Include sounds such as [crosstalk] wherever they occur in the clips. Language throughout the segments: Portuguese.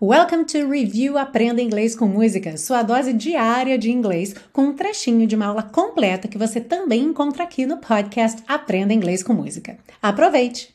Welcome to Review Aprenda Inglês com Música, sua dose diária de inglês, com um trechinho de uma aula completa que você também encontra aqui no podcast Aprenda Inglês com Música. Aproveite!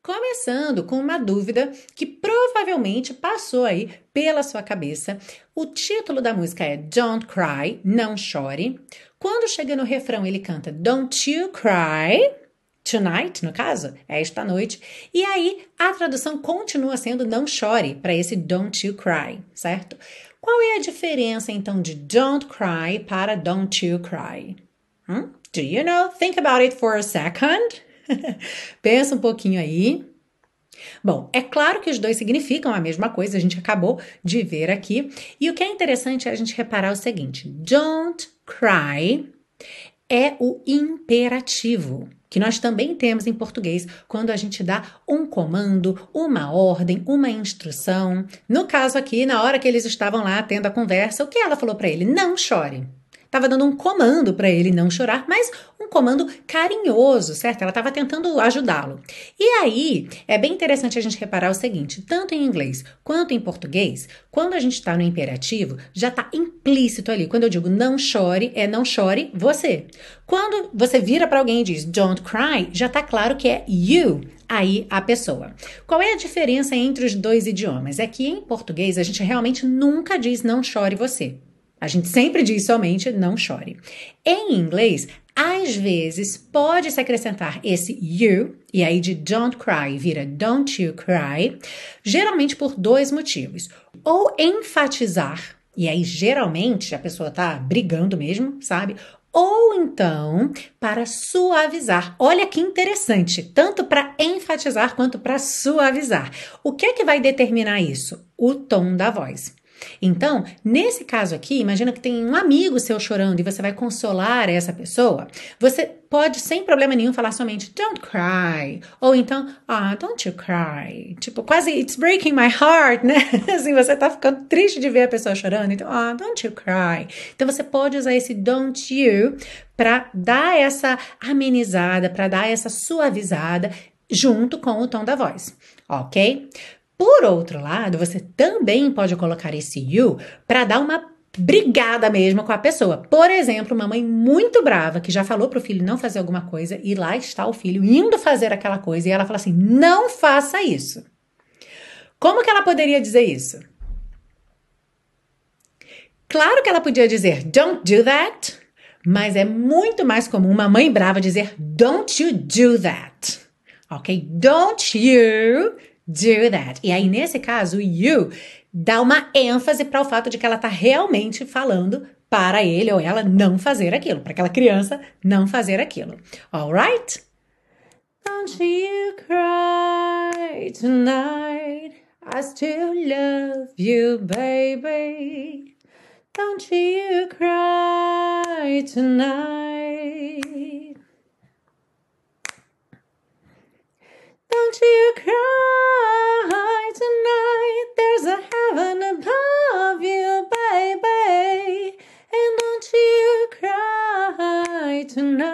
Começando com uma dúvida que provavelmente passou aí pela sua cabeça. O título da música é Don't Cry, Não Chore. Quando chega no refrão, ele canta Don't You Cry tonight, no caso, é esta noite. E aí a tradução continua sendo não chore para esse don't you cry, certo? Qual é a diferença então de don't cry para don't you cry? Hmm? Do you know? Think about it for a second. [laughs] Pensa um pouquinho aí. Bom, é claro que os dois significam a mesma coisa, a gente acabou de ver aqui. E o que é interessante é a gente reparar o seguinte: don't cry é o imperativo que nós também temos em português quando a gente dá um comando, uma ordem, uma instrução. No caso aqui, na hora que eles estavam lá tendo a conversa, o que ela falou para ele? Não chore estava dando um comando para ele não chorar, mas um comando carinhoso, certo? Ela estava tentando ajudá-lo. E aí é bem interessante a gente reparar o seguinte: tanto em inglês quanto em português, quando a gente está no imperativo, já está implícito ali. Quando eu digo não chore, é não chore você. Quando você vira para alguém e diz don't cry, já está claro que é you aí a pessoa. Qual é a diferença entre os dois idiomas? É que em português a gente realmente nunca diz não chore você. A gente sempre diz somente não chore. Em inglês, às vezes pode se acrescentar esse you, e aí de don't cry vira don't you cry, geralmente por dois motivos. Ou enfatizar, e aí geralmente a pessoa tá brigando mesmo, sabe? Ou então para suavizar. Olha que interessante, tanto para enfatizar quanto para suavizar. O que é que vai determinar isso? O tom da voz. Então, nesse caso aqui, imagina que tem um amigo seu chorando e você vai consolar essa pessoa. Você pode, sem problema nenhum, falar somente don't cry. Ou então, ah, don't you cry. Tipo, quase it's breaking my heart, né? [laughs] assim, você tá ficando triste de ver a pessoa chorando. Então, ah, don't you cry. Então, você pode usar esse don't you para dar essa amenizada, para dar essa suavizada junto com o tom da voz, ok? Por outro lado, você também pode colocar esse you para dar uma brigada mesmo com a pessoa. Por exemplo, uma mãe muito brava que já falou para o filho não fazer alguma coisa e lá está o filho indo fazer aquela coisa e ela fala assim: "Não faça isso". Como que ela poderia dizer isso? Claro que ela podia dizer don't do that, mas é muito mais comum uma mãe brava dizer don't you do that. OK? Don't you do that. E aí, nesse caso, you dá uma ênfase para o fato de que ela está realmente falando para ele ou ela não fazer aquilo, para aquela criança não fazer aquilo. Alright? Don't you cry tonight. I still love you, baby. Don't you cry tonight. You cry tonight. There's a heaven above you, baby. And don't you cry tonight.